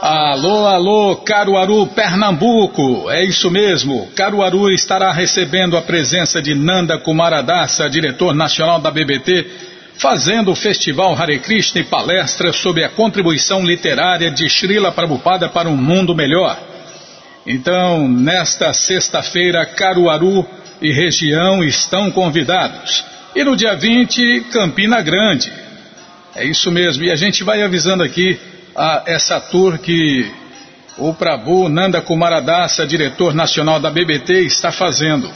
Alô, alô, Caruaru, Pernambuco. É isso mesmo. Caruaru estará recebendo a presença de Nanda Kumaradasa, diretor nacional da BBT, fazendo o Festival Hare Krishna e palestra sobre a contribuição literária de Srila Prabhupada para um mundo melhor. Então, nesta sexta-feira, Caruaru e região estão convidados. E no dia 20, Campina Grande. É isso mesmo. E a gente vai avisando aqui a essa tour que o Prabhu Nanda Kumaradasa, diretor nacional da BBT, está fazendo.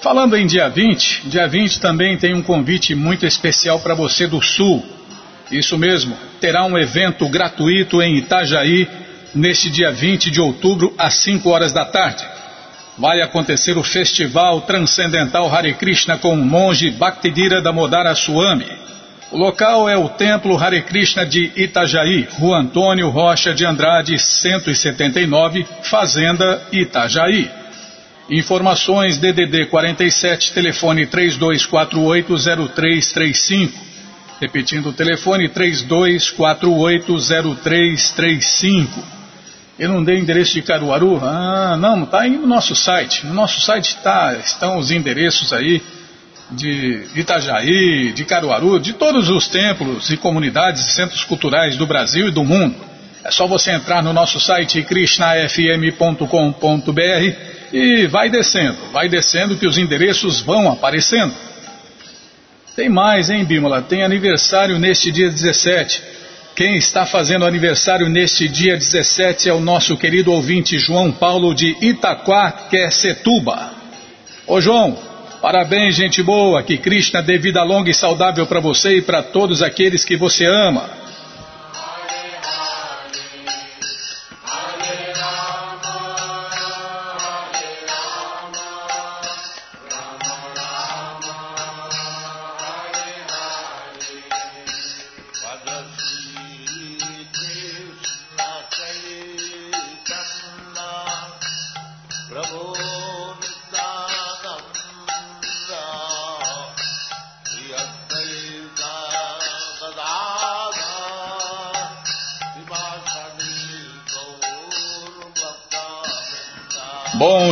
Falando em dia 20, dia 20 também tem um convite muito especial para você do Sul. Isso mesmo, terá um evento gratuito em Itajaí neste dia 20 de outubro às 5 horas da tarde. Vai acontecer o Festival Transcendental Hare Krishna com o monge Bhaktidira Damodara Swami. O local é o Templo Hare Krishna de Itajaí, Rua Antônio Rocha de Andrade, 179, Fazenda Itajaí. Informações DDD 47, telefone 32480335. Repetindo o telefone 32480335. Eu não dei endereço de Caruaru? Ah, não, está aí no nosso site. No nosso site tá, estão os endereços aí de Itajaí, de Caruaru, de todos os templos e comunidades e centros culturais do Brasil e do mundo. É só você entrar no nosso site krishnafm.com.br e vai descendo, vai descendo que os endereços vão aparecendo. Tem mais, hein, Bímola? Tem aniversário neste dia 17. Quem está fazendo aniversário neste dia 17 é o nosso querido ouvinte João Paulo de Itaquaquecetuba. Ô João, Parabéns, gente boa. Que Krishna dê vida longa e saudável para você e para todos aqueles que você ama.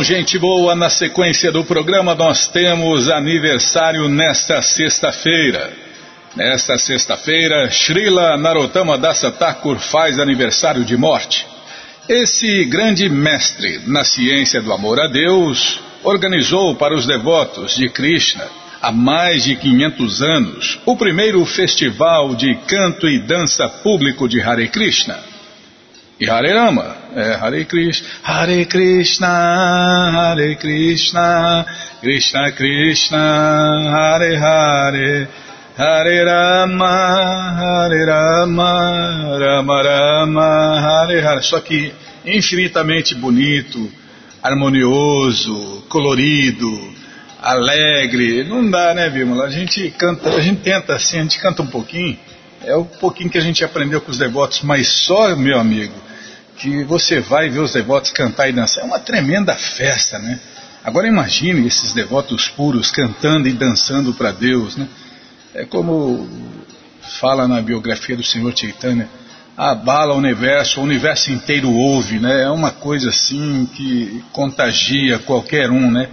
Gente boa, na sequência do programa nós temos aniversário nesta sexta-feira. Nesta sexta-feira, Srila Narottama Dasa Thakur faz aniversário de morte. Esse grande mestre na ciência do amor a Deus organizou para os devotos de Krishna há mais de 500 anos o primeiro festival de canto e dança público de Hare Krishna. E Hare Rama, é Hare Krishna, Hare Krishna, Hare Krishna, Krishna Krishna, Hare Hare, Hare Rama, Hare Rama, Rama Rama, Hare Hare. Só que infinitamente bonito, harmonioso, colorido, alegre. Não dá, né, Bímola? A gente canta, a gente tenta assim, a gente canta um pouquinho. É o pouquinho que a gente aprendeu com os devotos, mas só, meu amigo, que você vai ver os devotos cantar e dançar. É uma tremenda festa, né? Agora imagine esses devotos puros cantando e dançando para Deus, né? É como fala na biografia do Senhor Chaitanya, abala o universo, o universo inteiro ouve, né? É uma coisa assim que contagia qualquer um, né?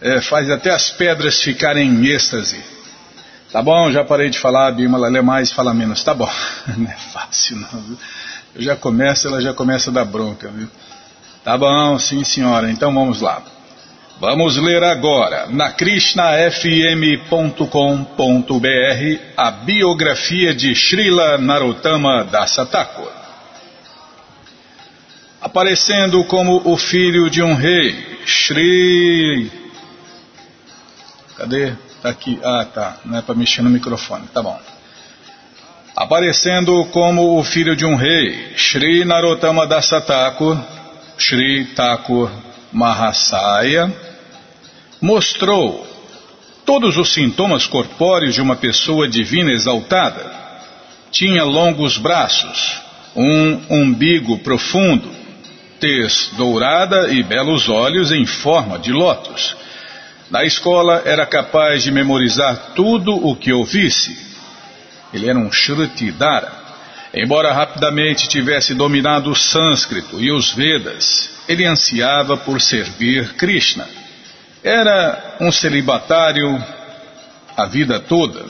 É, faz até as pedras ficarem em êxtase. Tá bom, já parei de falar, Bimala, lê mais, fala menos. Tá bom, não é fácil não, já começo, ela já começa a dar bronca, viu? Tá bom, sim senhora, então vamos lá. Vamos ler agora, na krishnafm.com.br, a biografia de Srila Narottama Dasa Thakur. Aparecendo como o filho de um rei, Shri... Cadê? Tá aqui. Ah, tá. Não é para mexer no microfone. Tá bom aparecendo como o filho de um rei, Sri Narottama Dasa Thakur, Sri Thakur Mahasaya, mostrou todos os sintomas corpóreos de uma pessoa divina exaltada. Tinha longos braços, um umbigo profundo, tez dourada e belos olhos em forma de lótus. Na escola era capaz de memorizar tudo o que ouvisse ele era um Shrutidara. Embora rapidamente tivesse dominado o sânscrito e os Vedas, ele ansiava por servir Krishna. Era um celibatário a vida toda.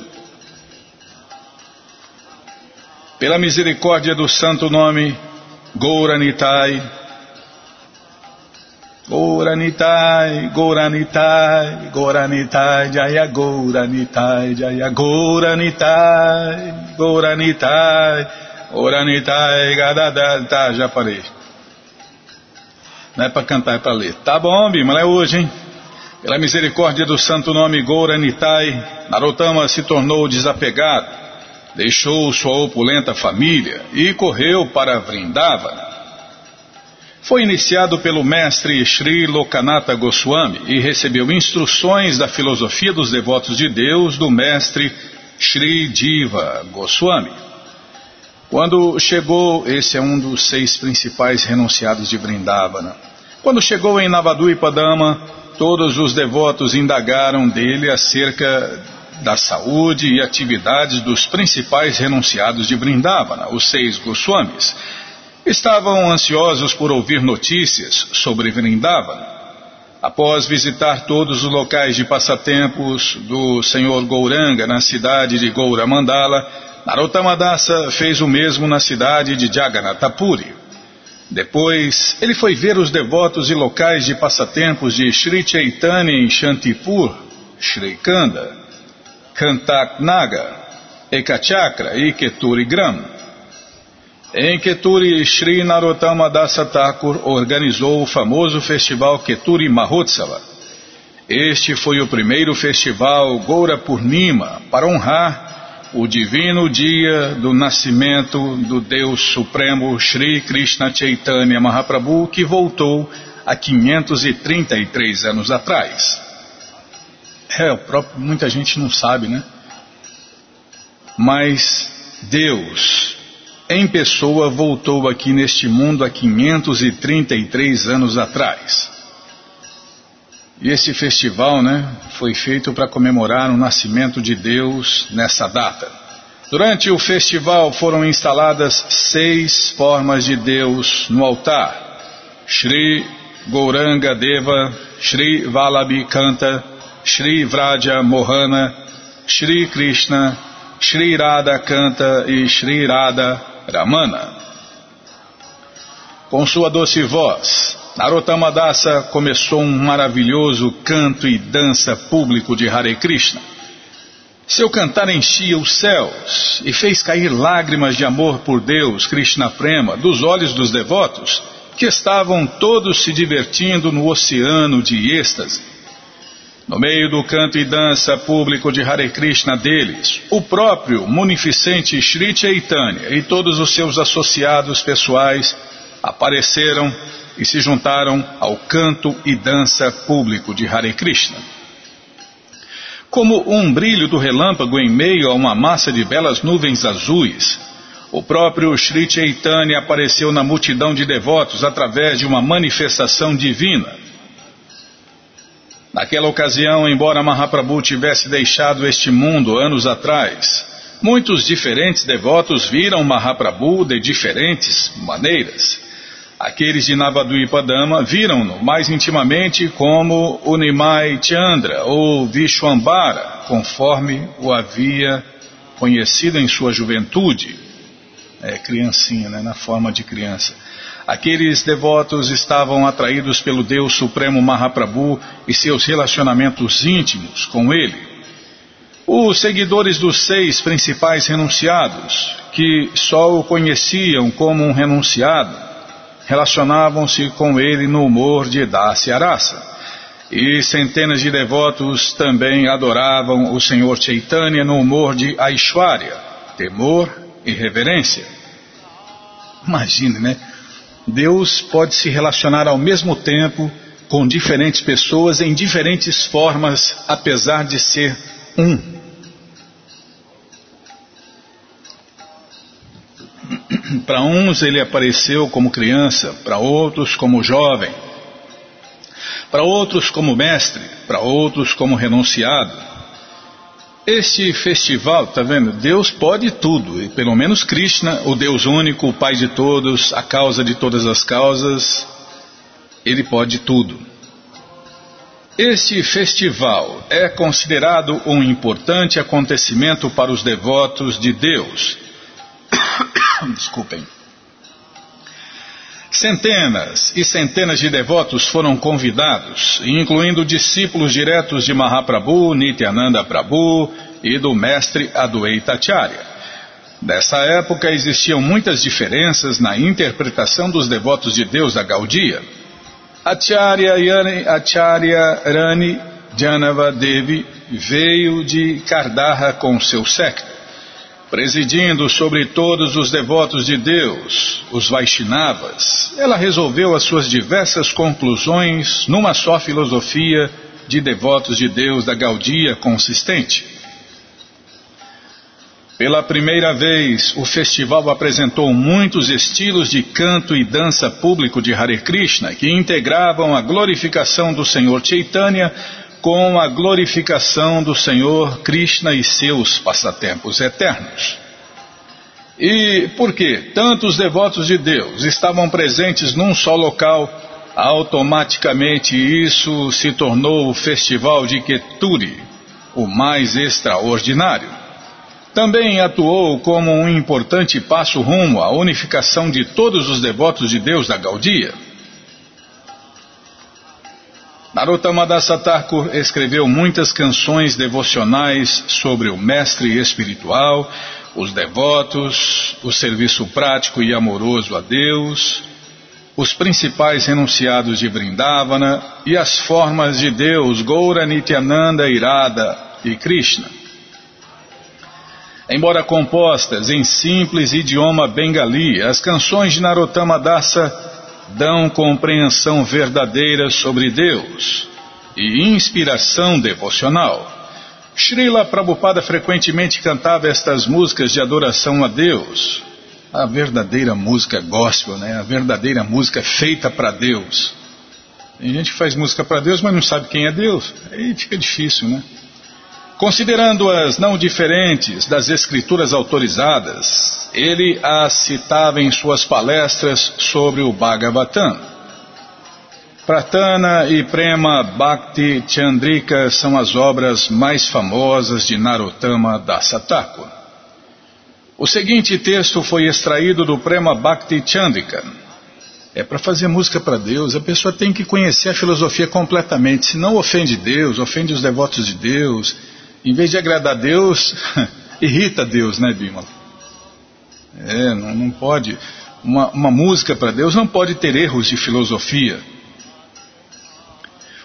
Pela misericórdia do santo nome Gouranitai, Gouranitai, Gouranitai, Gouranitai, Jaya Gouranitai, Jaya Gouranitai, Gouranitai, Gadadá, tá, já falei. Não é para cantar, é para ler. Tá bom, Bima, é hoje, hein? Pela misericórdia do santo nome Gouranitai, Narottama se tornou desapegado, deixou sua opulenta família e correu para Vrindavana foi iniciado pelo mestre Sri Lokanatha Goswami e recebeu instruções da filosofia dos devotos de Deus do mestre Sri Diva Goswami. Quando chegou, esse é um dos seis principais renunciados de Vrindavana. Quando chegou em Navaduipadama, todos os devotos indagaram dele acerca da saúde e atividades dos principais renunciados de Vrindavana, os seis Goswamis estavam ansiosos por ouvir notícias sobre Vrindavan. Após visitar todos os locais de passatempos do Senhor Gouranga na cidade de Gouramandala, Narottama Dasa fez o mesmo na cidade de Jagannathapuri. Depois, ele foi ver os devotos e locais de passatempos de Sri Chaitanya em Shantipur, Sri Kanda, Kantaknaga, Ekachakra e Keturi Gram. Em Keturi, Sri Narottama Dasa Thakur organizou o famoso festival Keturi Mahotsava. Este foi o primeiro festival Goura Purnima para honrar o divino dia do nascimento do Deus Supremo Sri Krishna Chaitanya Mahaprabhu que voltou há 533 anos atrás. É, próprio, muita gente não sabe, né? Mas Deus, em pessoa voltou aqui neste mundo há 533 anos atrás. E esse festival, né, foi feito para comemorar o nascimento de Deus nessa data. Durante o festival foram instaladas seis formas de Deus no altar: Shri Gouranga Deva, Shri Valabi Kanta, Shri Vraja Mohana, Shri Krishna, Shri Radha Kanta e Shri Radha Ramana. Com sua doce voz, Narottama Dasa começou um maravilhoso canto e dança público de Hare Krishna. Seu cantar enchia os céus e fez cair lágrimas de amor por Deus, Krishna Prema, dos olhos dos devotos, que estavam todos se divertindo no oceano de êxtase. No meio do canto e dança público de Hare Krishna deles, o próprio munificente Sri Chaitanya e todos os seus associados pessoais apareceram e se juntaram ao canto e dança público de Hare Krishna. Como um brilho do relâmpago em meio a uma massa de belas nuvens azuis, o próprio Sri Chaitanya apareceu na multidão de devotos através de uma manifestação divina Naquela ocasião, embora Mahaprabhu tivesse deixado este mundo anos atrás, muitos diferentes devotos viram Mahaprabhu de diferentes maneiras. Aqueles de Navaduipadama viram-no mais intimamente como Unimai Chandra ou Vishwambara, conforme o havia conhecido em sua juventude. É, criancinha, né, na forma de criança. Aqueles devotos estavam atraídos pelo Deus Supremo Mahaprabhu e seus relacionamentos íntimos com ele. Os seguidores dos seis principais renunciados, que só o conheciam como um renunciado, relacionavam-se com ele no humor de Dasya Arasa. E centenas de devotos também adoravam o Senhor Chaitanya no humor de Aishwarya, temor e reverência. Imagine, né? Deus pode se relacionar ao mesmo tempo com diferentes pessoas em diferentes formas, apesar de ser um. Para uns ele apareceu como criança, para outros como jovem, para outros como mestre, para outros como renunciado. Este festival, tá vendo? Deus pode tudo, e pelo menos Krishna, o Deus único, o Pai de todos, a causa de todas as causas, ele pode tudo. Este festival é considerado um importante acontecimento para os devotos de Deus. Desculpem. Centenas e centenas de devotos foram convidados, incluindo discípulos diretos de Mahaprabhu, Nityananda Prabhu e do mestre Adwaita Acharya. Nessa época existiam muitas diferenças na interpretação dos devotos de Deus da Gaudia. Acharya, Yani, Acharya Rani Janava Devi veio de Kardarha com seu séquito presidindo sobre todos os devotos de Deus, os Vaishnavas, ela resolveu as suas diversas conclusões numa só filosofia de devotos de Deus da Gaudia consistente. Pela primeira vez, o festival apresentou muitos estilos de canto e dança público de Hare Krishna que integravam a glorificação do Senhor Chaitanya com a glorificação do Senhor Krishna e seus passatempos eternos. E por que tantos devotos de Deus estavam presentes num só local, automaticamente isso se tornou o festival de Keturi, o mais extraordinário. Também atuou como um importante passo rumo à unificação de todos os devotos de Deus da Gaudia. Narottama Dasa Thakur escreveu muitas canções devocionais sobre o mestre espiritual, os devotos, o serviço prático e amoroso a Deus, os principais renunciados de Vrindavana e as formas de Deus Goura Nityananda Irada e Krishna. Embora compostas em simples idioma bengali, as canções de Narottama Dasa dão compreensão verdadeira sobre Deus e inspiração devocional. Srila Prabhupada frequentemente cantava estas músicas de adoração a Deus. A verdadeira música gospel, né? A verdadeira música feita para Deus. Tem gente que faz música para Deus, mas não sabe quem é Deus. Aí fica difícil, né? Considerando-as não diferentes das escrituras autorizadas, ele as citava em suas palestras sobre o Bhagavatam. Pratana e Prema Bhakti Chandrika são as obras mais famosas de Narottama Dasataku. O seguinte texto foi extraído do Prema Bhakti Chandrika. É para fazer música para Deus, a pessoa tem que conhecer a filosofia completamente, senão ofende Deus, ofende os devotos de Deus, em vez de agradar a Deus, irrita Deus, né, Bima? É, não, não pode. Uma, uma música para Deus não pode ter erros de filosofia.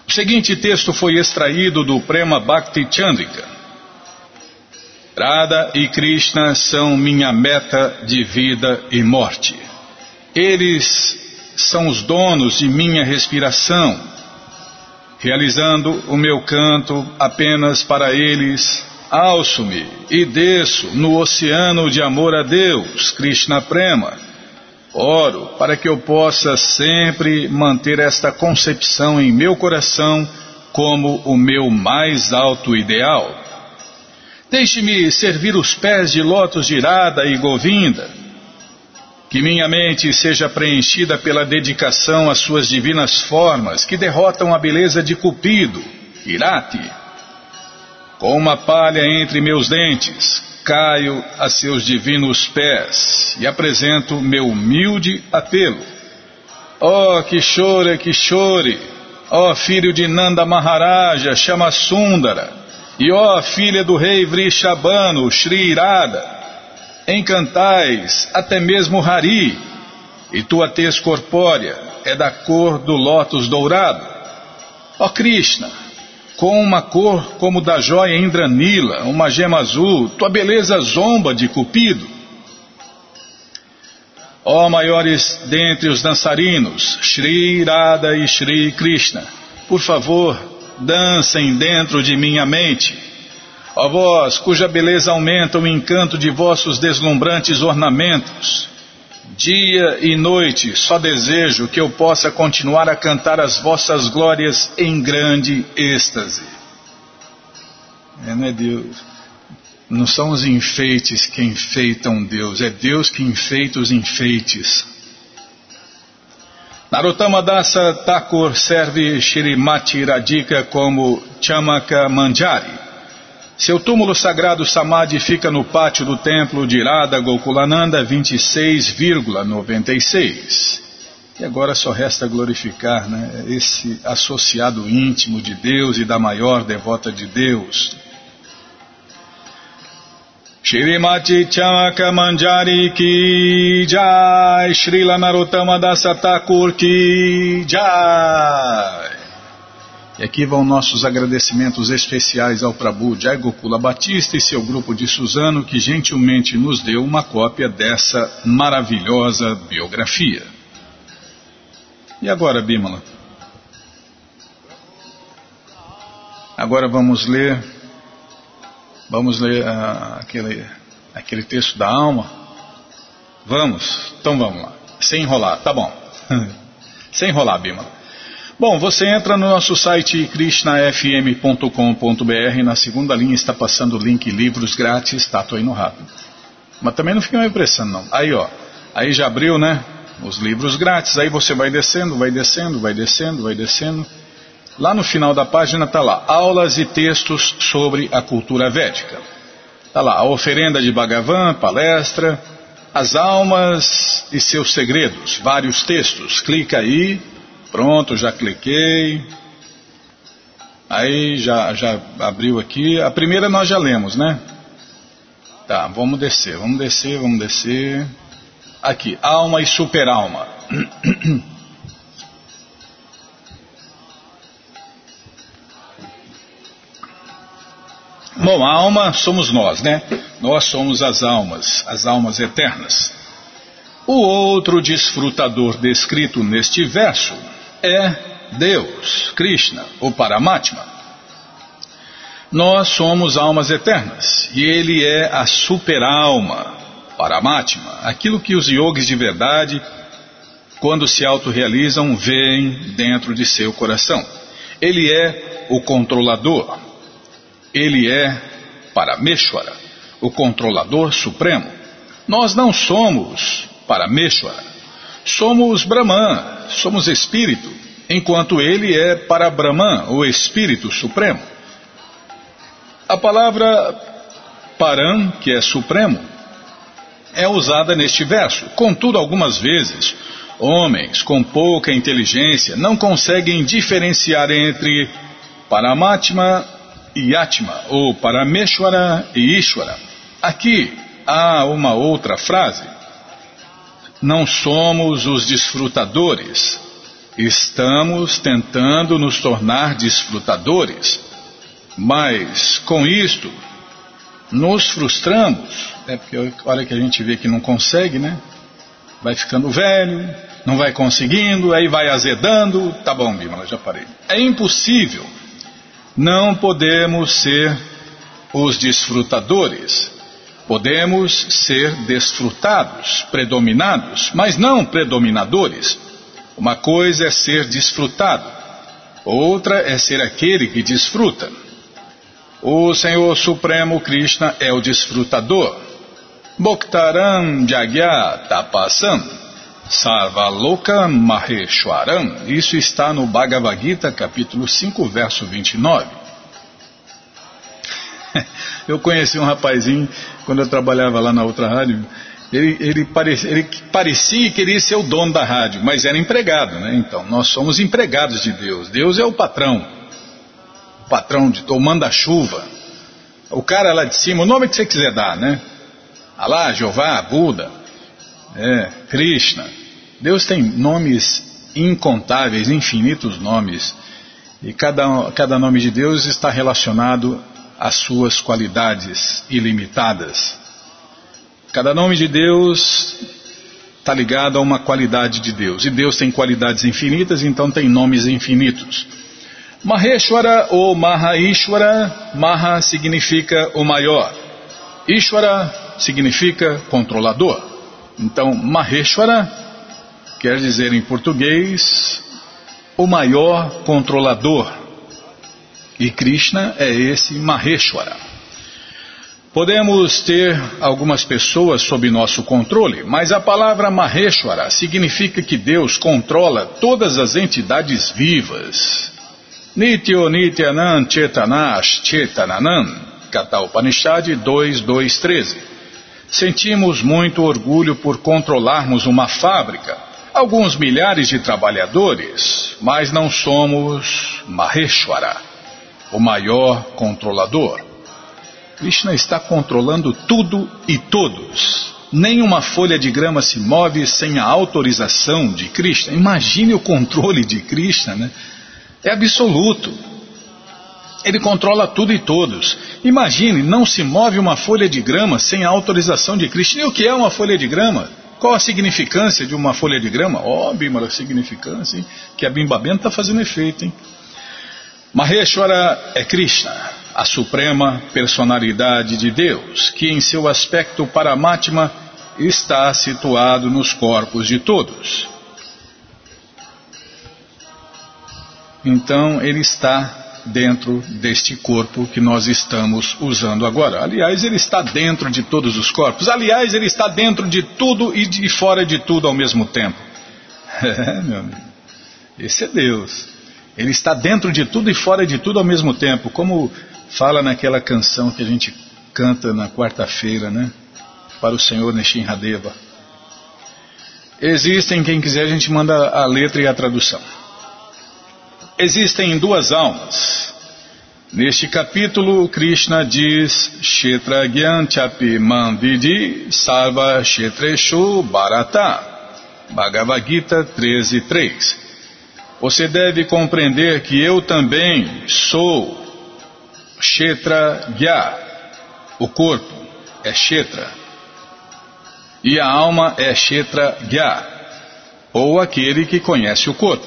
O seguinte texto foi extraído do Prema Bhakti Chandrika. Radha e Krishna são minha meta de vida e morte. Eles são os donos de minha respiração realizando o meu canto apenas para eles, alço-me e desço no oceano de amor a Deus, Krishna Prema. Oro para que eu possa sempre manter esta concepção em meu coração como o meu mais alto ideal. Deixe-me servir os pés de lótus de Irada e Govinda que minha mente seja preenchida pela dedicação às suas divinas formas que derrotam a beleza de Cupido, Irati. Com uma palha entre meus dentes, caio a seus divinos pés e apresento meu humilde apelo. Oh, que chore, que chore, oh, filho de Nanda Maharaja, chama Sundara, e ó oh, filha do rei Vrishabano, Shri Irada, encantais até mesmo Hari, e tua tez corpórea é da cor do lótus dourado. Ó Krishna, com uma cor como da joia Indranila, uma gema azul, tua beleza zomba de Cupido. Ó maiores dentre os dançarinos, Shri Radha e Shri Krishna, por favor, dancem dentro de minha mente Ó vós, cuja beleza aumenta o encanto de vossos deslumbrantes ornamentos, dia e noite só desejo que eu possa continuar a cantar as vossas glórias em grande êxtase. É, não é Deus? Não são os enfeites que enfeitam Deus, é Deus que enfeita os enfeites. Narottama Dasa Thakur serve Shrimati Radhika como Chamaka Manjari. Seu túmulo sagrado Samadhi fica no pátio do templo de Radha Gokulananda 26,96. E agora só resta glorificar né, esse associado íntimo de Deus e da maior devota de Deus, Shrimati Chamaka Manjari Ki Jai Srila Narottama Dasa Thakur Ki Jai E aqui vão nossos agradecimentos especiais ao Prabhu Jai Gokula Batista e seu grupo de Suzano que gentilmente nos deu uma cópia dessa maravilhosa biografia. E agora, Bimala? Agora vamos ler Vamos ler uh, aquele, aquele texto da alma? Vamos? Então vamos lá. Sem enrolar, tá bom. Sem enrolar, Bima. Bom, você entra no nosso site krishnafm.com.br na segunda linha está passando o link livros grátis, tá, tô indo rápido. Mas também não fica me impressando não. Aí ó, aí já abriu, né? Os livros grátis, aí você vai descendo, vai descendo, vai descendo, vai descendo. Lá no final da página está lá, aulas e textos sobre a cultura védica. Está lá, a oferenda de Bhagavan, palestra, as almas e seus segredos, vários textos. Clica aí, pronto, já cliquei. Aí já, já abriu aqui. A primeira nós já lemos, né? Tá, vamos descer, vamos descer, vamos descer. Aqui, alma e superalma. Bom, a alma somos nós, né? Nós somos as almas, as almas eternas. O outro desfrutador descrito neste verso é Deus, Krishna, o Paramatma. Nós somos almas eternas e ele é a superalma, Paramatma, aquilo que os yogis de verdade, quando se autorrealizam, veem dentro de seu coração. Ele é o controlador, ele é Parameshwara, o controlador supremo. Nós não somos Parameshwara, somos Brahman, somos espírito, enquanto ele é para Brahman, o espírito supremo. A palavra Param, que é supremo, é usada neste verso. Contudo, algumas vezes, homens com pouca inteligência não conseguem diferenciar entre Paramatma e Atma, ou Parameshwara e Ishwara. Aqui há uma outra frase. Não somos os desfrutadores, estamos tentando nos tornar desfrutadores, mas com isto nos frustramos, é porque a hora que a gente vê que não consegue, né? Vai ficando velho, não vai conseguindo, aí vai azedando, tá bom, Bímola, já parei. É impossível não podemos ser os desfrutadores. Podemos ser desfrutados, predominados, mas não predominadores. Uma coisa é ser desfrutado, outra é ser aquele que desfruta. O Senhor Supremo Krishna é o desfrutador. Bhaktaram Jagya Tapasam Sarvaloka Maheshwaram. Isso está no Bhagavad Gita, capítulo 5, verso 29. Eu conheci um rapazinho, quando eu trabalhava lá na outra rádio, ele, ele, parecia, ele parecia e queria ser o dono da rádio, mas era empregado, né? Então, nós somos empregados de Deus. Deus é o patrão. O patrão de ou manda-chuva. O cara lá de cima, o nome que você quiser dar, né? Alá, Jeová, Buda, é, Krishna. Deus tem nomes incontáveis, infinitos nomes. E cada, cada nome de Deus está relacionado às suas qualidades ilimitadas. Cada nome de Deus está ligado a uma qualidade de Deus. E Deus tem qualidades infinitas, então tem nomes infinitos. Maheshwara ou Mahaishwara, Maha significa o maior. Ishwara significa controlador. Então, Maheshwara quer dizer em português o maior controlador. E Krishna é esse Maheshwara. Podemos ter algumas pessoas sob nosso controle, mas a palavra Maheshwara significa que Deus controla todas as entidades vivas. Nityo Nityanan Chetanash Chetananan, Kata Upanishad 2.2.13. Sentimos muito orgulho por controlarmos uma fábrica, alguns milhares de trabalhadores, mas não somos Maheshwara, o maior controlador. Krishna está controlando tudo e todos. Nenhuma folha de grama se move sem a autorização de Krishna. Imagine o controle de Krishna, né? É absoluto. Ele controla tudo e todos. Imagine, não se move uma folha de grama sem a autorização de Krishna. E o que é uma folha de grama? Qual a significância de uma folha de grama? Ó, oh, Bimala, significância, hein? Que a Bimbabenta está fazendo efeito, hein? Maheshwara é Krishna a suprema personalidade de Deus, que em seu aspecto Paramatma está situado nos corpos de todos. Então ele está dentro deste corpo que nós estamos usando agora. Aliás, ele está dentro de todos os corpos. Aliás, ele está dentro de tudo e de fora de tudo ao mesmo tempo. É, meu amigo. Esse é Deus. Ele está dentro de tudo e fora de tudo ao mesmo tempo, como fala naquela canção que a gente canta na quarta-feira, né? Para o Senhor Neshinradeva. Existem, quem quiser, a gente manda a letra e a tradução. Existem duas almas. Neste capítulo, Krishna diz Kshetra Gyan Chapi Manvidi Sarva Kshetreshu Bharata. Bhagavad Gita 13.3 Você deve compreender que eu também sou Kshetra Gya. O corpo é Kshetra. E a alma é Kshetra Gya, ou aquele que conhece o corpo.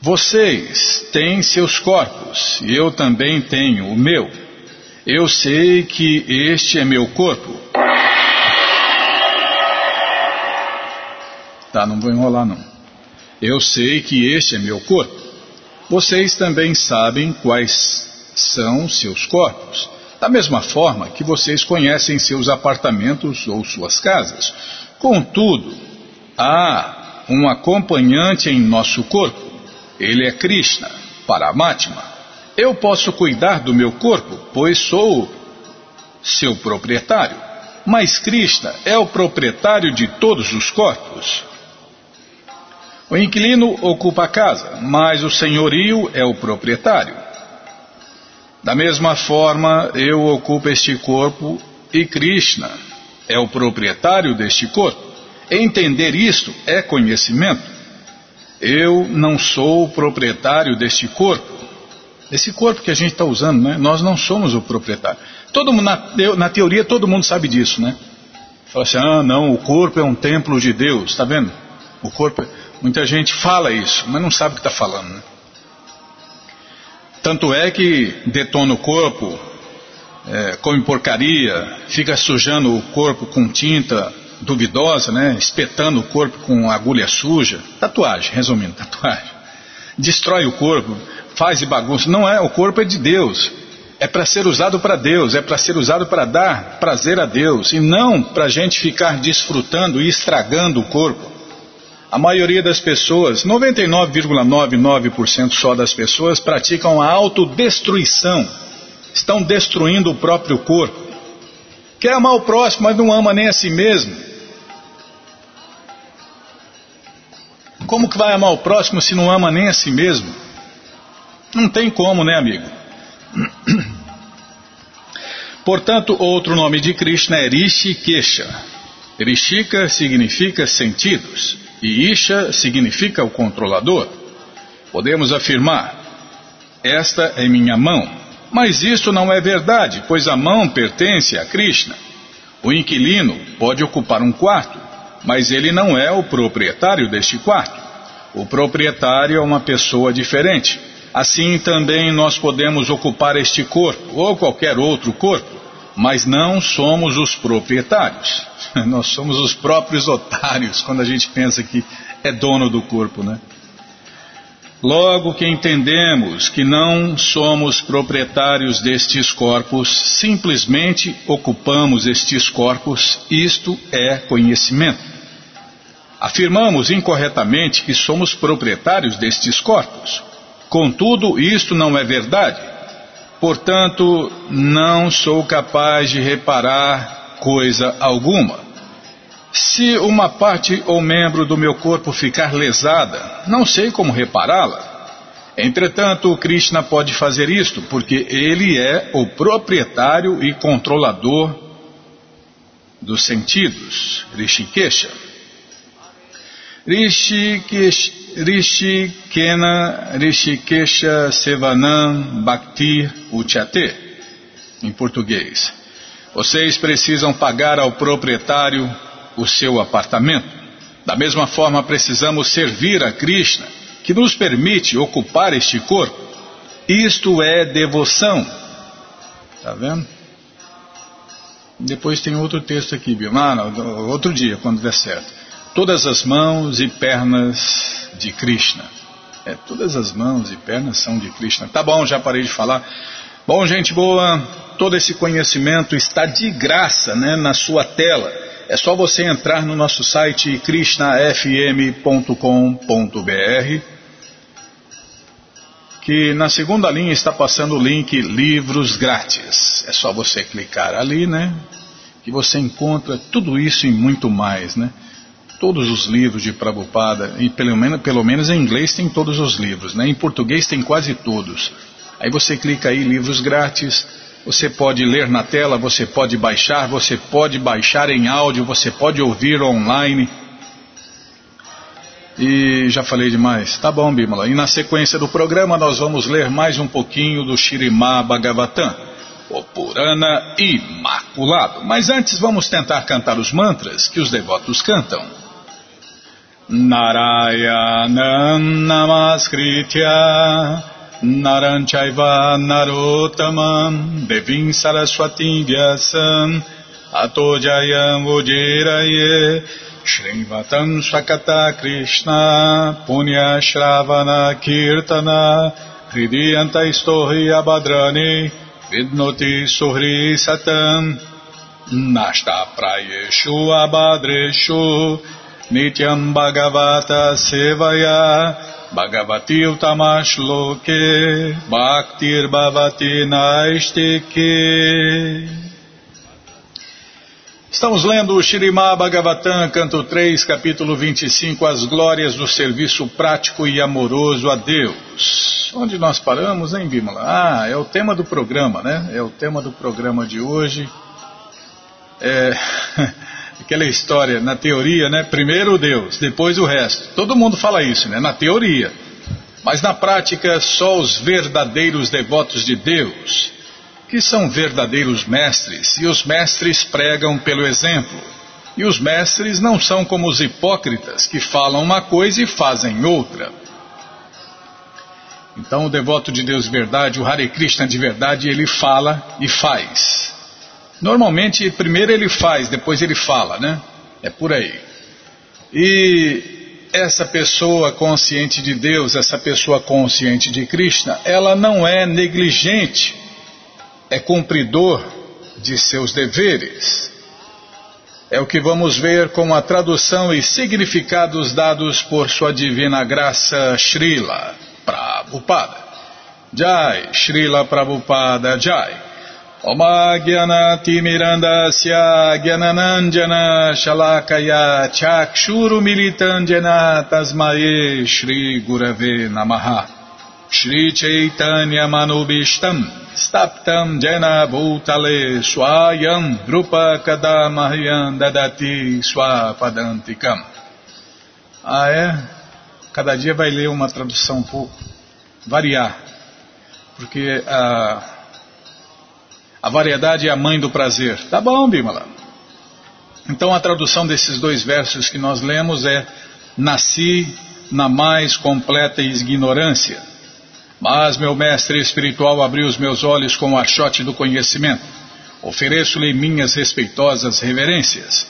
Vocês têm seus corpos, e eu também tenho o meu. Eu sei que este é meu corpo. Tá, não vou enrolar não. Eu sei que este é meu corpo. Vocês também sabem quais são seus corpos. Da mesma forma que vocês conhecem seus apartamentos ou suas casas. Contudo, há um acompanhante em nosso corpo. Ele é Krishna, Paramatma. Eu posso cuidar do meu corpo, pois sou seu proprietário. Mas Krishna é o proprietário de todos os corpos. O inquilino ocupa a casa, mas o senhorio é o proprietário. Da mesma forma, eu ocupo este corpo e Krishna é o proprietário deste corpo. Entender isto é conhecimento. Eu não sou o proprietário deste corpo. Esse corpo que a gente está usando, né? nós não somos o proprietário. Todo mundo, na, na, teoria, todo mundo sabe disso, né? Fala assim, ah, não, o corpo é um templo de Deus, está vendo? O corpo, muita gente fala isso, mas não sabe o que está falando, né? Tanto é que detona o corpo, é, come porcaria, fica sujando o corpo com tinta duvidosa, né? espetando o corpo com agulha suja. Tatuagem, resumindo, tatuagem. Destrói o corpo, faz bagunça. Não é, o corpo é de Deus. É para ser usado para Deus, é para ser usado para dar prazer a Deus e não para a gente ficar desfrutando e estragando o corpo. A maioria das pessoas, 99,99% só das pessoas, praticam a autodestruição. Estão destruindo o próprio corpo. Quer amar o próximo, mas não ama nem a si mesmo. Como que vai amar o próximo se não ama nem a si mesmo? Não tem como, né, amigo? Portanto, outro nome de Krishna é Rishikesha. Rishika significa sentidos e Isha significa o controlador. Podemos afirmar: Esta é minha mão. Mas isso não é verdade, pois a mão pertence a Krishna. O inquilino pode ocupar um quarto, mas ele não é o proprietário deste quarto. O proprietário é uma pessoa diferente. Assim também nós podemos ocupar este corpo ou qualquer outro corpo, mas não somos os proprietários. Nós somos os próprios otários quando a gente pensa que é dono do corpo, né? Logo que entendemos que não somos proprietários destes corpos, simplesmente ocupamos estes corpos, isto é conhecimento. Afirmamos incorretamente que somos proprietários destes corpos. Contudo, isto não é verdade. Portanto, não sou capaz de reparar coisa alguma. Se uma parte ou membro do meu corpo ficar lesada, não sei como repará-la. Entretanto, Krishna pode fazer isto porque ele é o proprietário e controlador dos sentidos, Rishikesha. Rishikena Rishikesha Sevanam Bhakti Uchate, em português. Vocês precisam pagar ao proprietário o seu apartamento. Da mesma forma, precisamos servir a Krishna, que nos permite ocupar este corpo. Isto é devoção. Está vendo? Depois tem outro texto aqui, Bimana, outro dia, quando der certo. Todas as mãos e pernas de Krishna. É, todas as mãos e pernas são de Krishna. Tá bom, já parei de falar. Bom, gente boa, todo esse conhecimento está de graça né, na sua tela. É só você entrar no nosso site krishnafm.com.br que na segunda linha está passando o link livros grátis. É só você clicar ali, né? Que você encontra tudo isso e muito mais, né? Todos os livros de Prabhupada, e pelo menos, pelo menos em inglês tem todos os livros, né? Em português tem quase todos. Aí você clica aí, livros grátis, você pode ler na tela, você pode baixar, você pode baixar em áudio, você pode ouvir online. E já falei demais. Tá bom, Bimala. E na sequência do programa nós vamos ler mais um pouquinho do Shirimá Bhagavatam, o Purana Imaculado. Mas antes vamos tentar cantar os mantras que os devotos cantam. Narayanam Namaskritya Naranchaiva Narotamam Devim Saraswati Vyasam Ato Jayam Ujiraye Shrivatam Krishna Punya Shravana Kirtana Hridiyanta Istohi Abhadrani Vidnoti Suhri Satam Nashta Prayeshu Abhadreshu Nityam Bhagavata Sevaya Bhagavati Utamashloke Bhaktir Bhavati Naistike Estamos lendo o Shirimá Bhagavatam, canto 3, capítulo 25, As Glórias do Serviço Prático e Amoroso a Deus. Onde nós paramos, hein, Bimala? Ah, é o tema do programa, né? É o tema do programa de hoje. É... aquela história na teoria, né? Primeiro Deus, depois o resto. Todo mundo fala isso, né? Na teoria. Mas na prática, só os verdadeiros devotos de Deus, que são verdadeiros mestres, e os mestres pregam pelo exemplo. E os mestres não são como os hipócritas, que falam uma coisa e fazem outra. Então, o devoto de Deus de verdade, o Hare Krishna de verdade, ele fala e faz. Normalmente, primeiro ele faz, depois ele fala, né? É por aí. E essa pessoa consciente de Deus, essa pessoa consciente de Krishna, ela não é negligente, é cumpridor de seus deveres. É o que vamos ver com a tradução e significados dados por sua divina graça Srila Prabhupada. Jai, Srila Prabhupada Jai. Shalakaya Chakshurumilitanjana Tasmaye Shri Gurave Namaha Shri Chaitanya Manubishtam Staptam Jena Bhutale Swayam Drupa Kadamahyam Dadati Swapadantikam Ah é? Cada dia vai ler uma tradução um pouco, variar, porque a ah, a variedade é a mãe do prazer. Tá bom, Bimala. Então a tradução desses dois versos que nós lemos é: Nasci na mais completa ignorância, mas meu mestre espiritual abriu os meus olhos com o achote do conhecimento. Ofereço-lhe minhas respeitosas reverências.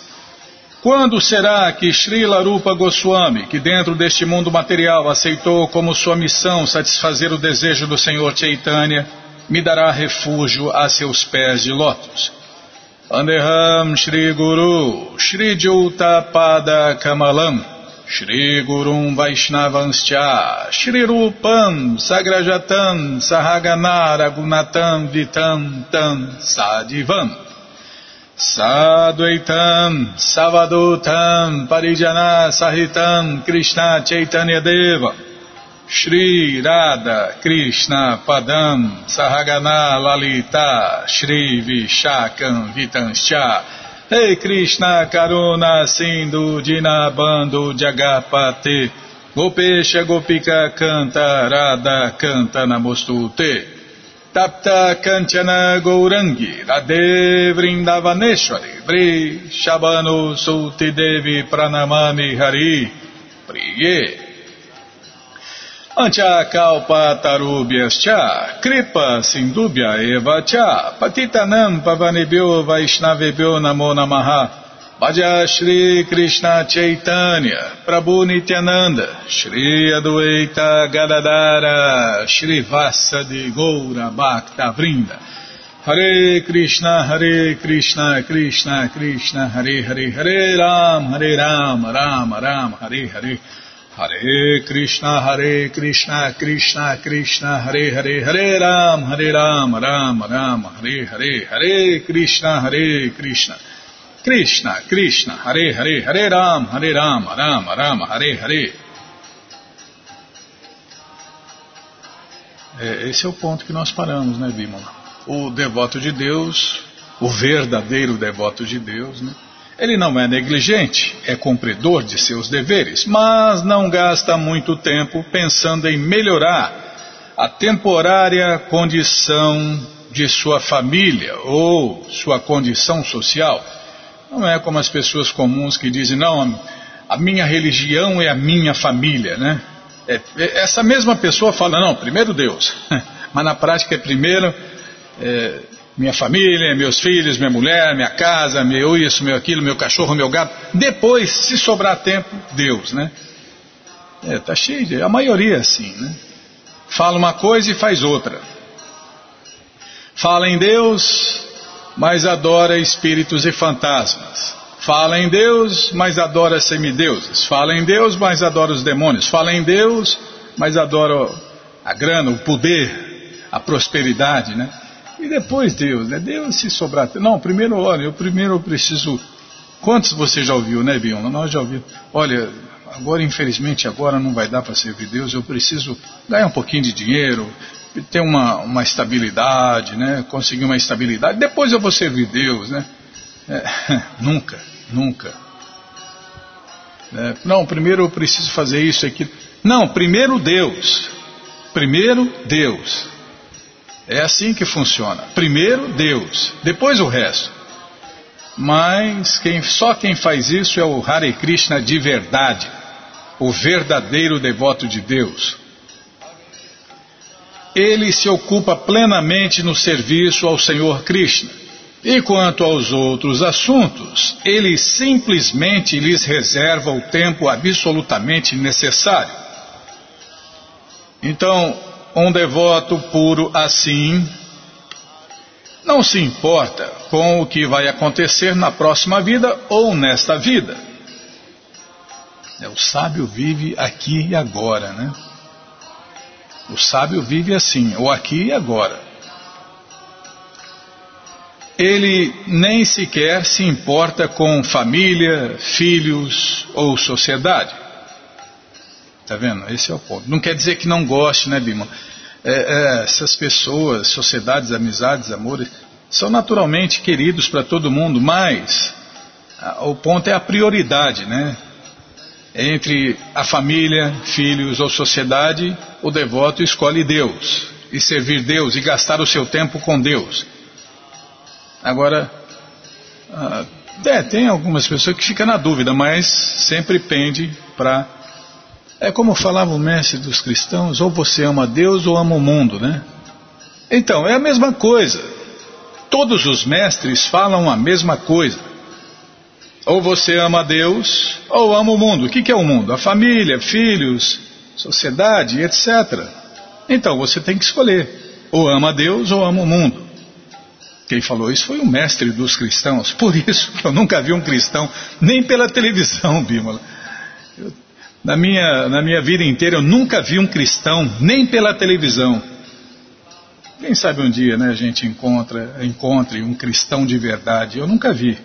Quando será que Srila Rupa Goswami, que dentro deste mundo material aceitou como sua missão satisfazer o desejo do Senhor Chaitanya, me dará refúgio a seus pés de lótus? Andeham Shri Guru, Shri Juta Pada Kamalam, Shri Gurum Vaishnavanscha, Shri Rupam Sagrajatam Sahagana Gunatam Vitam Tam Sadivam. Sadvaitam Savadutam Parijana Sahitam Krishna Chaitanya Deva Shri Radha Krishna Padam Sahagana Lalita Shri Vishakam Vitanscha. Rei Krishna Karuna Sindhu Dinabando Jagapate Gopesha Gopika Canta Radha Canta Namostute. Tapta Kanchana Gourangi Radhe Vrindavaneshwari Vri Shabano Sulti Devi Pranamani Hari Priye Ancha Kalpa Tarubhyas Cha Kripa Sindubhya Eva Cha Patitanam Pavanebhyo Vaishnavebhyo Namo Namaha Bhaja Shri Krishna Chaitanya, Prabhu Nityananda, Shri Adueita Gadadara, Shri Vassa de Goura Bhakta Vrinda, Hare Krishna, Hare Krishna, Krishna Krishna, Hare Hare, Hare Ram, Hare Ram, Ram Ram, Hare Hare, Hare Krishna, Hare Krishna, Krishna Krishna, Hare Hare, Hare Ram, Hare Ram, Ram Ram, Hare Hare, Hare Krishna, Hare Krishna. Krishna, Krishna, Hare Hare, Hare Ram, Hare Ram, Ram Ram, Hare Hare. É, esse é o ponto que nós paramos, né, Bimala? O devoto de Deus, o verdadeiro devoto de Deus, né? Ele não é negligente, é cumpridor de seus deveres, mas não gasta muito tempo pensando em melhorar a temporária condição de sua família ou sua condição social não é como as pessoas comuns que dizem, não, a minha religião é a minha família, né? É, é essa mesma pessoa fala, não, primeiro Deus, mas na prática é primeiro é, minha família, meus filhos, minha mulher, minha casa, meu isso, meu aquilo, meu cachorro, meu gato. Depois, se sobrar tempo, Deus, né? É, tá cheio de, a maioria é assim, né? Fala uma coisa e faz outra. Fala em Deus, mas adora espíritos e fantasmas. Fala em Deus, mas adora semideuses. Fala em Deus, mas adora os demônios. Fala em Deus, mas adora a grana, o poder, a prosperidade, né? E depois Deus, né? Deus se sobrar. Não, primeiro, olha, eu primeiro eu preciso. Quantos você já ouviu, né, Bion? Nós já ouvimos. Olha, agora infelizmente agora não vai dar para servir Deus. Eu preciso ganhar um pouquinho de dinheiro, ter uma, uma estabilidade, né? conseguir uma estabilidade, depois eu vou servir Deus. Né? É, nunca, nunca. É, não, primeiro eu preciso fazer isso aqui. Não, primeiro Deus. Primeiro Deus. É assim que funciona. Primeiro Deus, depois o resto. Mas quem, só quem faz isso é o Hare Krishna de verdade, o verdadeiro devoto de Deus ele se ocupa plenamente no serviço ao Senhor Krishna. E quanto aos outros assuntos, ele simplesmente lhes reserva o tempo absolutamente necessário. Então, um devoto puro assim não se importa com o que vai acontecer na próxima vida ou nesta vida. É, o sábio vive aqui e agora, né? O sábio vive assim, ou aqui e agora. Ele nem sequer se importa com família, filhos ou sociedade. Tá vendo? Esse é o ponto. Não quer dizer que não goste, né, Bima? É, é, essas pessoas, sociedades, amizades, amores, são naturalmente queridos para todo mundo, mas o ponto é a prioridade, né? entre a família, filhos ou sociedade, o devoto escolhe Deus e servir Deus e gastar o seu tempo com Deus. Agora, ah, é, tem algumas pessoas que ficam na dúvida, mas sempre pende para. É como falava o mestre dos cristãos: ou você ama Deus ou ama o mundo, né? Então, é a mesma coisa. Todos os mestres falam a mesma coisa. Ou você ama Deus, ou ama o mundo. O que, é o mundo? A família, filhos, sociedade, etc. Então você tem que escolher. Ou ama Deus ou ama o mundo. Quem falou isso foi o mestre dos cristãos. Por isso eu nunca vi um cristão, nem pela televisão, Bímola. Na, minha, na minha vida inteira eu nunca vi um cristão, nem pela televisão. Quem sabe um dia né, a gente encontra, encontre um cristão de verdade. Eu nunca vi.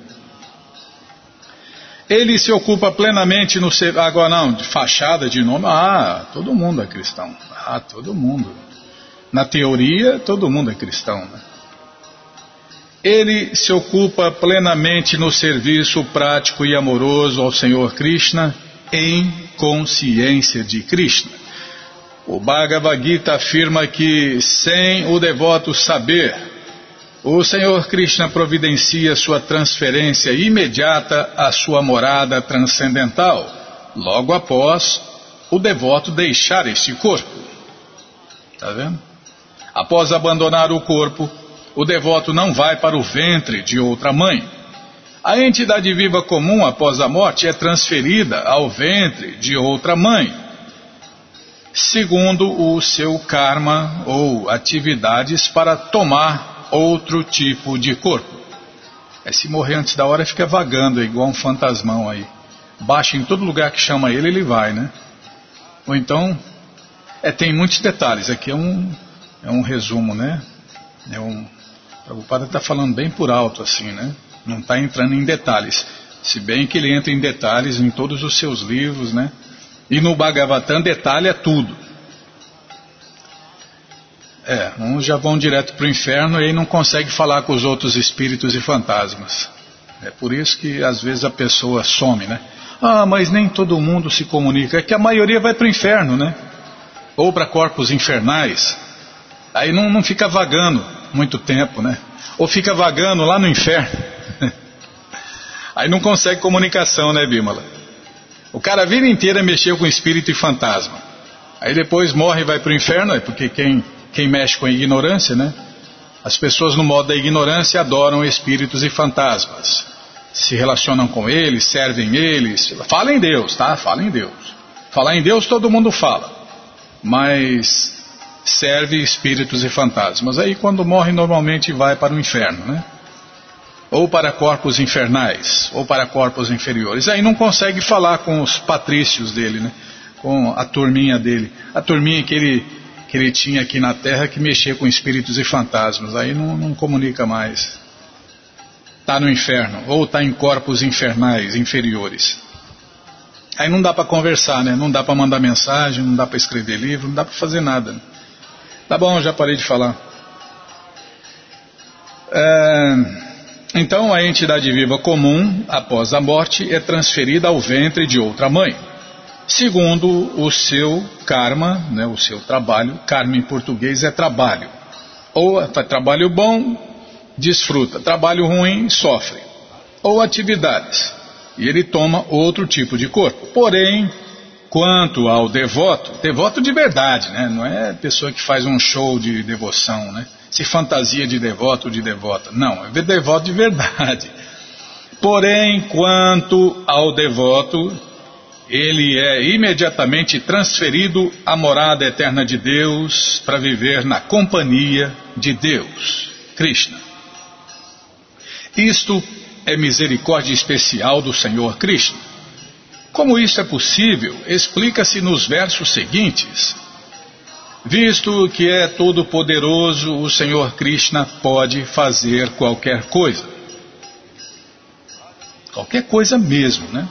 Ele se ocupa plenamente no. Agora não, de fachada, de nome. Ah, todo mundo é cristão. Ah, todo mundo. Na teoria, todo mundo é cristão. Né? Ele se ocupa plenamente no serviço prático e amoroso ao Senhor Krishna em consciência de Krishna. O Bhagavad Gita afirma que sem o devoto saber, o Senhor Krishna providencia sua transferência imediata à sua morada transcendental, logo após o devoto deixar este corpo. Está vendo? Após abandonar o corpo, o devoto não vai para o ventre de outra mãe. A entidade viva comum após a morte é transferida ao ventre de outra mãe, segundo o seu karma ou atividades para tomar outro tipo de corpo. É se morrer antes da hora fica vagando, é igual um fantasmão aí. Baixa em todo lugar que chama ele, ele vai, né? Ou então, é, tem muitos detalhes. Aqui é um, é um resumo, né? É um, Prabhupada está falando bem por alto, assim, né? Não está entrando em detalhes. Se bem que ele entra em detalhes em todos os seus livros, né? E no Bhagavatam detalha tudo. É, uns já vão direto para o inferno e não consegue falar com os outros espíritos e fantasmas. É por isso que às vezes a pessoa some, né? Ah, mas nem todo mundo se comunica. É que a maioria vai para o inferno, né? Ou para corpos infernais. Aí não, não fica vagando muito tempo, né? Ou fica vagando lá no inferno. Aí não consegue comunicação, né, Bímola? O cara a vida inteira mexeu com espírito e fantasma. Aí depois morre e vai para o inferno, é porque quem, quem mexe com a ignorância, né? As pessoas no modo da ignorância adoram espíritos e fantasmas. Se relacionam com eles, servem eles. Fala em Deus, tá? Fala em Deus. Falar em Deus todo mundo fala. Mas serve espíritos e fantasmas. Aí quando morre normalmente vai para o inferno, né? Ou para corpos infernais, ou para corpos inferiores. Aí não consegue falar com os patrícios dele, né? Com a turminha dele. A turminha que ele, que ele tinha aqui na terra que mexia com espíritos e fantasmas. Aí não, não comunica mais. Está no inferno, ou está em corpos infernais, inferiores. Aí não dá para conversar, né? Não dá para mandar mensagem, não dá para escrever livro, não dá para fazer nada. Tá bom, já parei de falar. É, então, a entidade viva comum, após a morte, é transferida ao ventre de outra mãe, segundo o seu karma, né, o seu trabalho. Karma em português é trabalho. Ou trabalho bom, desfruta. Trabalho ruim, sofre. Ou atividades. E ele toma outro tipo de corpo. Porém, Quanto ao devoto, devoto de verdade, né? não é pessoa que faz um show de devoção, né? Se fantasia de devoto ou de devota. Não, é devoto de verdade. Porém, quanto ao devoto, ele é imediatamente transferido à morada eterna de Deus para viver na companhia de Deus, Krishna. Isto é misericórdia especial do Senhor Krishna. Como isso é possível, explica-se nos versos seguintes. Visto que é todo-poderoso, o Senhor Krishna pode fazer qualquer coisa. Qualquer coisa mesmo, né?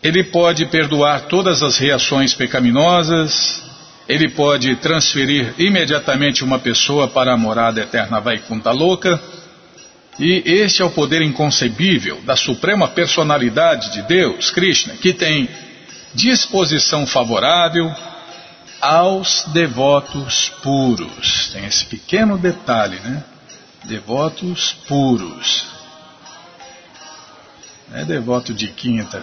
Ele pode perdoar todas as reações pecaminosas, ele pode transferir imediatamente uma pessoa para a morada eterna Vaikunta Louca, e este é o poder inconcebível da suprema personalidade de Deus, Krishna, que tem disposição favorável aos devotos puros. Tem esse pequeno detalhe, né? Devotos puros. Não é devoto de quinta.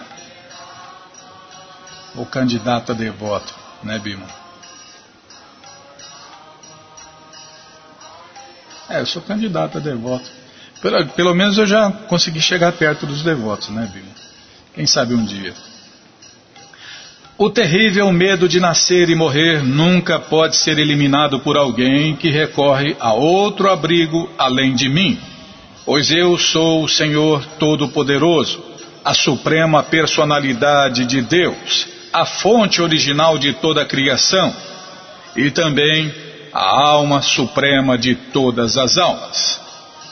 Ou candidato a devoto, né, Bima? É, eu sou candidato a devoto. Pelo, pelo menos eu já consegui chegar perto dos devotos, né, Bíblia? Quem sabe um dia. O terrível medo de nascer e morrer nunca pode ser eliminado por alguém que recorre a outro abrigo além de mim, pois eu sou o Senhor Todo-Poderoso, a suprema personalidade de Deus, a fonte original de toda a criação e também a alma suprema de todas as almas.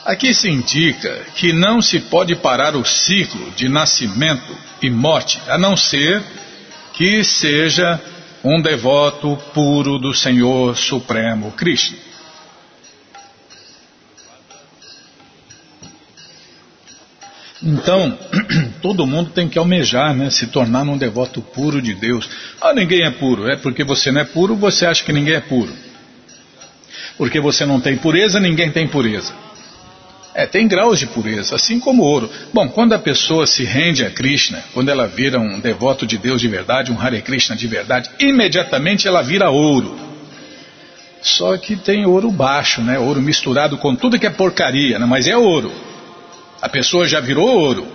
Aqui se indica que não se pode parar o ciclo de nascimento e morte, a não ser que seja um devoto puro do Senhor Supremo Krishna. Então, todo mundo tem que almejar, né, se tornar um devoto puro de Deus. Ah, ninguém é puro. É porque você não é puro, você acha que ninguém é puro. Porque você não tem pureza, ninguém tem pureza. É, tem graus de pureza, assim como ouro. Bom, quando a pessoa se rende a Krishna, quando ela vira um devoto de Deus de verdade, um Hare Krishna de verdade, imediatamente ela vira ouro. Só que tem ouro baixo, né? Ouro misturado com tudo que é porcaria, né? mas é ouro. A pessoa já virou ouro.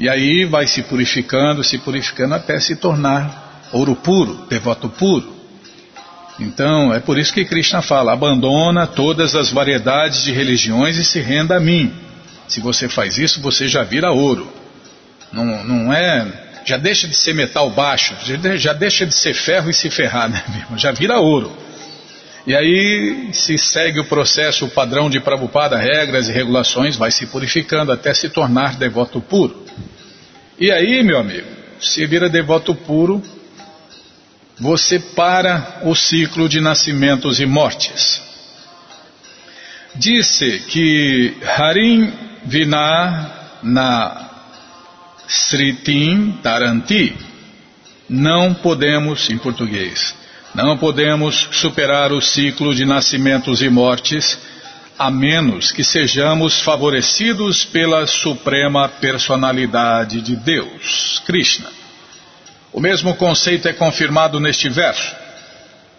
E aí vai se purificando, se purificando até se tornar ouro puro, devoto puro. Então, é por isso que Krishna fala: abandona todas as variedades de religiões e se renda a mim. Se você faz isso, você já vira ouro. Não, não é. Já deixa de ser metal baixo, já deixa de ser ferro e se ferrar, né, mesmo? Já vira ouro. E aí se segue o processo, o padrão de Prabhupada, regras e regulações, vai se purificando até se tornar devoto puro. E aí, meu amigo, se vira devoto puro, você para o ciclo de nascimentos e mortes. Disse que Harim Vinar na Sritim Taranti. Não podemos, em português, não podemos superar o ciclo de nascimentos e mortes a menos que sejamos favorecidos pela suprema personalidade de Deus, Krishna. O mesmo conceito é confirmado neste verso.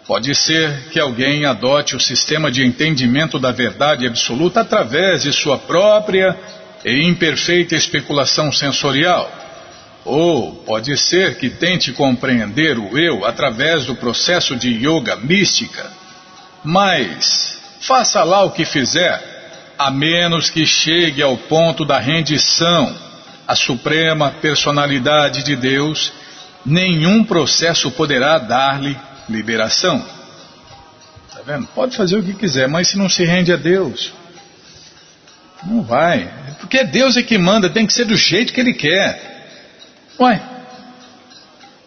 Pode ser que alguém adote o sistema de entendimento da verdade absoluta através de sua própria e imperfeita especulação sensorial. Ou pode ser que tente compreender o eu através do processo de yoga mística. Mas, faça lá o que fizer, a menos que chegue ao ponto da rendição à suprema personalidade de Deus nenhum processo poderá dar-lhe liberação. Está vendo? Pode fazer o que quiser, mas se não se rende a Deus, não vai. Porque é Deus é que manda, tem que ser do jeito que Ele quer. Uai,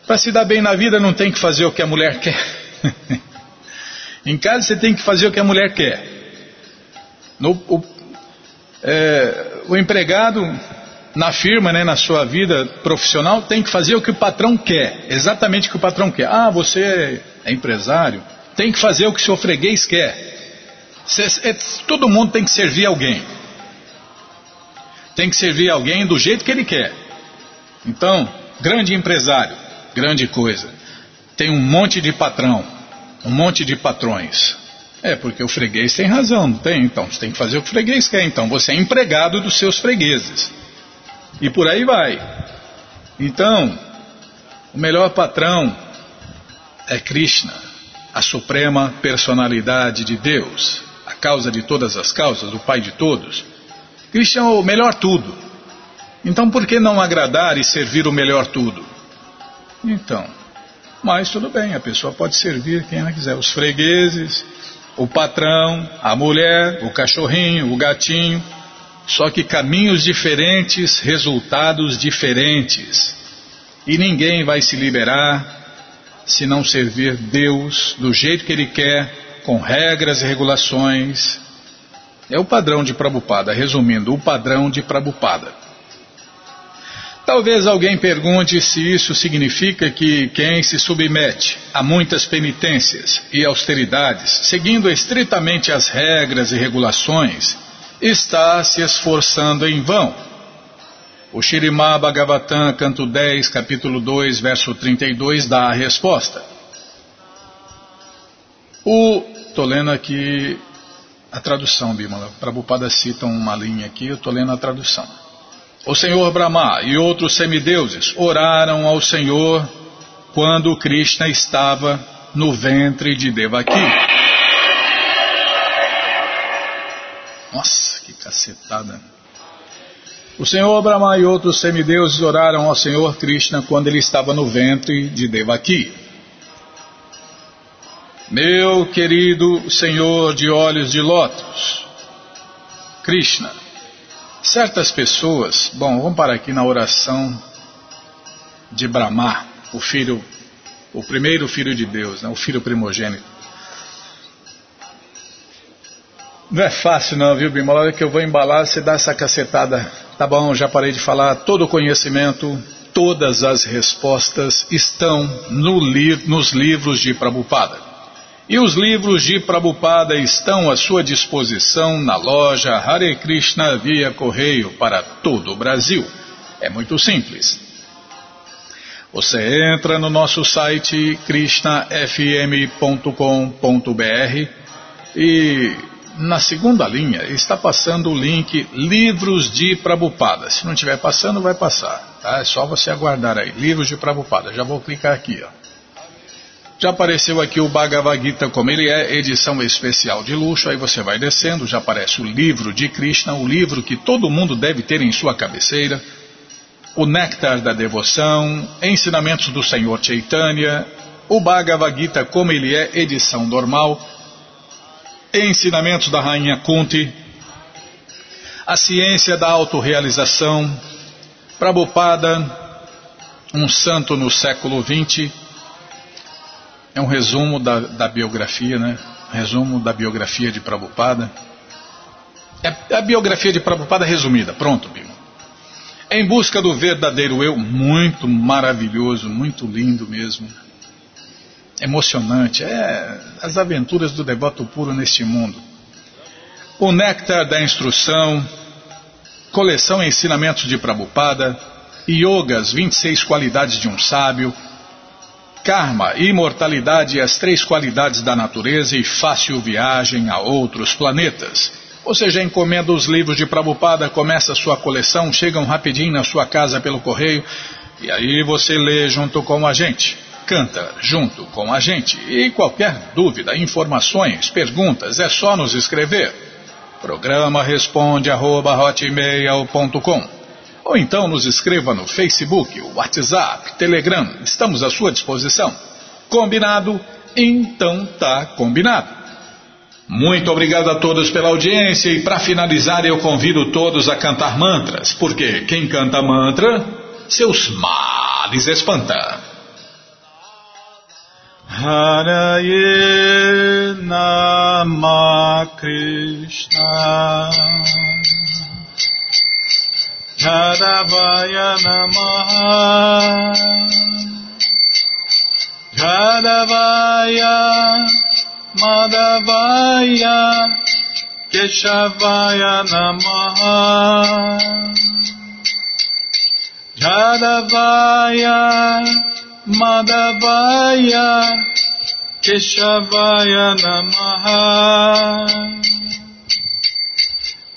para se dar bem na vida não tem que fazer o que a mulher quer. em casa você tem que fazer o que a mulher quer. No, o, é, o empregado na firma, né, na sua vida profissional, tem que fazer o que o patrão quer, exatamente o que o patrão quer. Ah, você é empresário, tem que fazer o que o seu freguês quer. É, todo mundo tem que servir alguém. Tem que servir alguém do jeito que ele quer. Então, grande empresário, grande coisa. Tem um monte de patrão, um monte de patrões. É, porque o freguês tem razão, não tem? Então, você tem que fazer o que o freguês quer. Então, você é empregado dos seus fregueses. E por aí vai. Então, o melhor patrão é Krishna, a suprema personalidade de Deus, a causa de todas as causas, o Pai de todos. Krishna é o melhor tudo. Então, por que não agradar e servir o melhor tudo? Então, mas tudo bem, a pessoa pode servir quem ela quiser, os fregueses, o patrão, a mulher, o cachorrinho, o gatinho. Só que caminhos diferentes, resultados diferentes. E ninguém vai se liberar se não servir Deus do jeito que Ele quer, com regras e regulações. É o padrão de Prabupada, resumindo, o padrão de Prabupada. Talvez alguém pergunte se isso significa que quem se submete a muitas penitências e austeridades, seguindo estritamente as regras e regulações, está se esforçando em vão. O Shirimá Bhagavatam, canto 10, capítulo 2, verso 32, dá a resposta. O, estou lendo aqui a tradução, Bimala. Prabhupada cita uma linha aqui, eu estou lendo a tradução. O Senhor Brahma e outros semideuses oraram ao Senhor quando Krishna estava no ventre de Devaki. Nossa, que cacetada. O Senhor Brahma e outros semideuses oraram ao Senhor Krishna quando ele estava no ventre de Devaki. Meu querido Senhor de olhos de lótus, Krishna, certas pessoas, bom, vamos parar aqui na oração de Brahma, o filho, o primeiro filho de Deus, né, o filho primogênito. Não é fácil não, viu, Bima? Na hora que eu vou embalar, você dá essa cacetada. Tá bom, já parei de falar. Todo o conhecimento, todas as respostas estão no li nos livros de Prabhupada. E os livros de Prabhupada estão à sua disposição na loja Hare Krishna via correio para todo o Brasil. É muito simples. Você entra no nosso site krishnafm.com.br e na segunda linha está passando o link Livros de Prabhupada. Se não estiver passando, vai passar. Tá? É só você aguardar aí. Livros de Prabhupada. Já vou clicar aqui. Ó. Já apareceu aqui o Bhagavad Gita como ele é, edição especial de luxo, aí você vai descendo, já aparece o livro de Krishna, o livro que todo mundo deve ter em sua cabeceira, o Néctar da Devoção, Ensinamentos do Senhor Chaitanya, o Bhagavad Gita como ele é, edição normal, Ensinamentos da Rainha Kunti, a Ciência da Autorealização, Prabhupada, um santo no século XX, é um resumo da, da biografia, né? Resumo da biografia de Prabhupada. É a biografia de Prabhupada resumida. Pronto, Bima. Em busca do verdadeiro eu, muito maravilhoso, muito lindo mesmo. Emocionante. É as aventuras do devoto puro neste mundo. O Néctar da Instrução, coleção Ensinamentos de Prabhupada, Yogas, 26 qualidades de um sábio, karma, imortalidade e as três qualidades da natureza e fácil viagem a outros planetas. Ou seja, encomenda os livros de Prabhupada, começa a sua coleção, chegam rapidinho na sua casa pelo correio e aí você lê junto com a gente. Canta junto com a gente. E qualquer dúvida, informações, perguntas, é só nos escrever. Programa responde arroba, ou então nos escreva no Facebook, WhatsApp, Telegram, estamos à sua disposição. Combinado? Então tá combinado. Muito obrigado a todos pela audiência e para finalizar eu convido todos a cantar mantras, porque quem canta mantra, seus males espanta. Haraye Nama Krishna. Jadavaya Namaha. Jadavaya Madhavaya Keshavaya Namaha. Jadavaya Madhavaya Keshavaya Namaha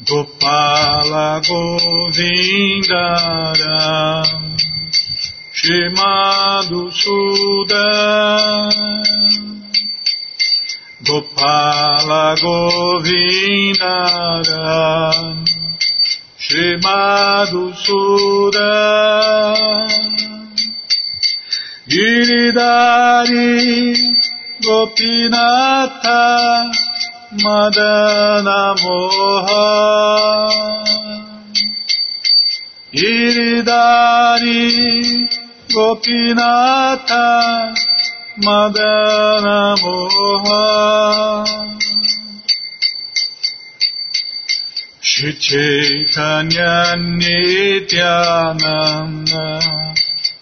Gopala Govindara Shimadu Suda Gopala Suda Giridari Gopinatha Madana Moha Iridari Gopinata Madana Moha Shri Chaitanya Nityananda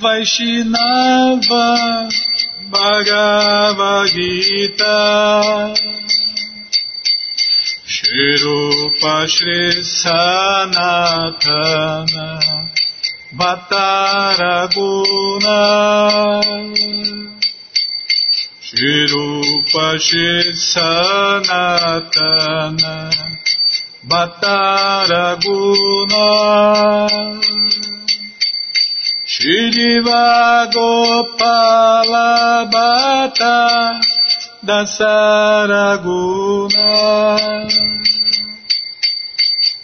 Vaishnava Bhagavad Gita Shirupa Shri Sanatana Vataraguna Shirupa Shri Sanatana Vataraguna Shriva Gopala Bhatta Dasaraguna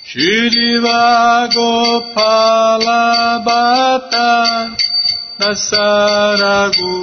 Shriva Gopala Bhatta Dasaraguna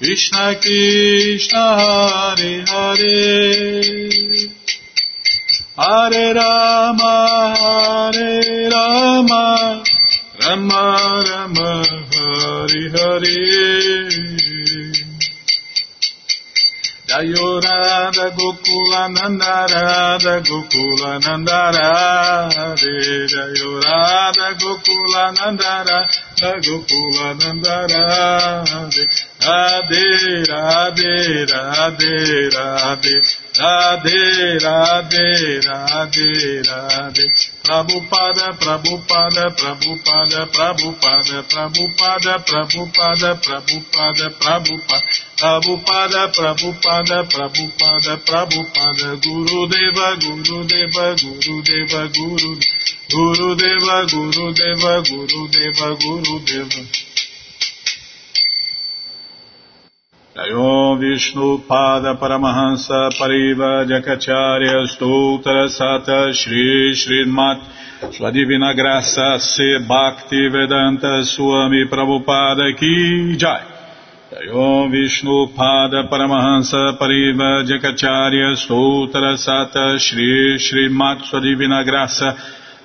Krishna Krishna Hare Hare. Hare Rama Hare Rama. Rama Rama Hare Hare. Jayo Radha Gokula Nanda Radha Gokula Nanda Jayo Radha Gokula Nanda Gokula Nanda Radhe, Radhe, Radhe, Radhe, Radhe, Radhe, Radhe, Radhe. Prabhupada, prabupada, prabupada, prabupada, prabupada, prabupada, prabupada, prabupada. Prabupada, prabupada, prabupada, prabupada. Guru Deva, Guru Deva, Guru Deva, Guru, Guru Deva, Guru Deva, Guru Deva, Guru Deva. Jayom Vishnu Pada Paramahansa Pariva Jakacharya Stoutra Sata Shri Srimat Sua Divina Graça Se Bhakti Vedanta Swami Prabhupada Ki Jai. Jayom Vishnu Pada Paramahansa Pariva Jakacharya Stoutra Sata Shri Srimat Sua Divina Graça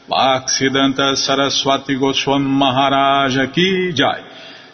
Bhaksidanta Saraswati Goswam Maharaja Ki Jai